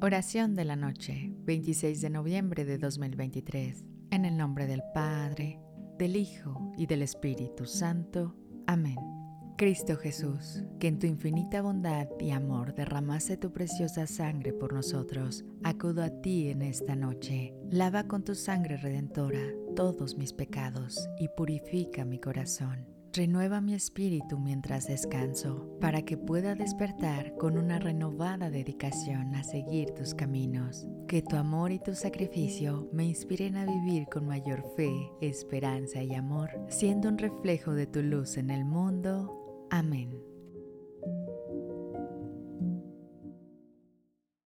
Oración de la noche, 26 de noviembre de 2023. En el nombre del Padre, del Hijo y del Espíritu Santo. Amén. Cristo Jesús, que en tu infinita bondad y amor derramaste tu preciosa sangre por nosotros, acudo a ti en esta noche. Lava con tu sangre redentora todos mis pecados y purifica mi corazón Renueva mi espíritu mientras descanso, para que pueda despertar con una renovada dedicación a seguir tus caminos. Que tu amor y tu sacrificio me inspiren a vivir con mayor fe, esperanza y amor, siendo un reflejo de tu luz en el mundo.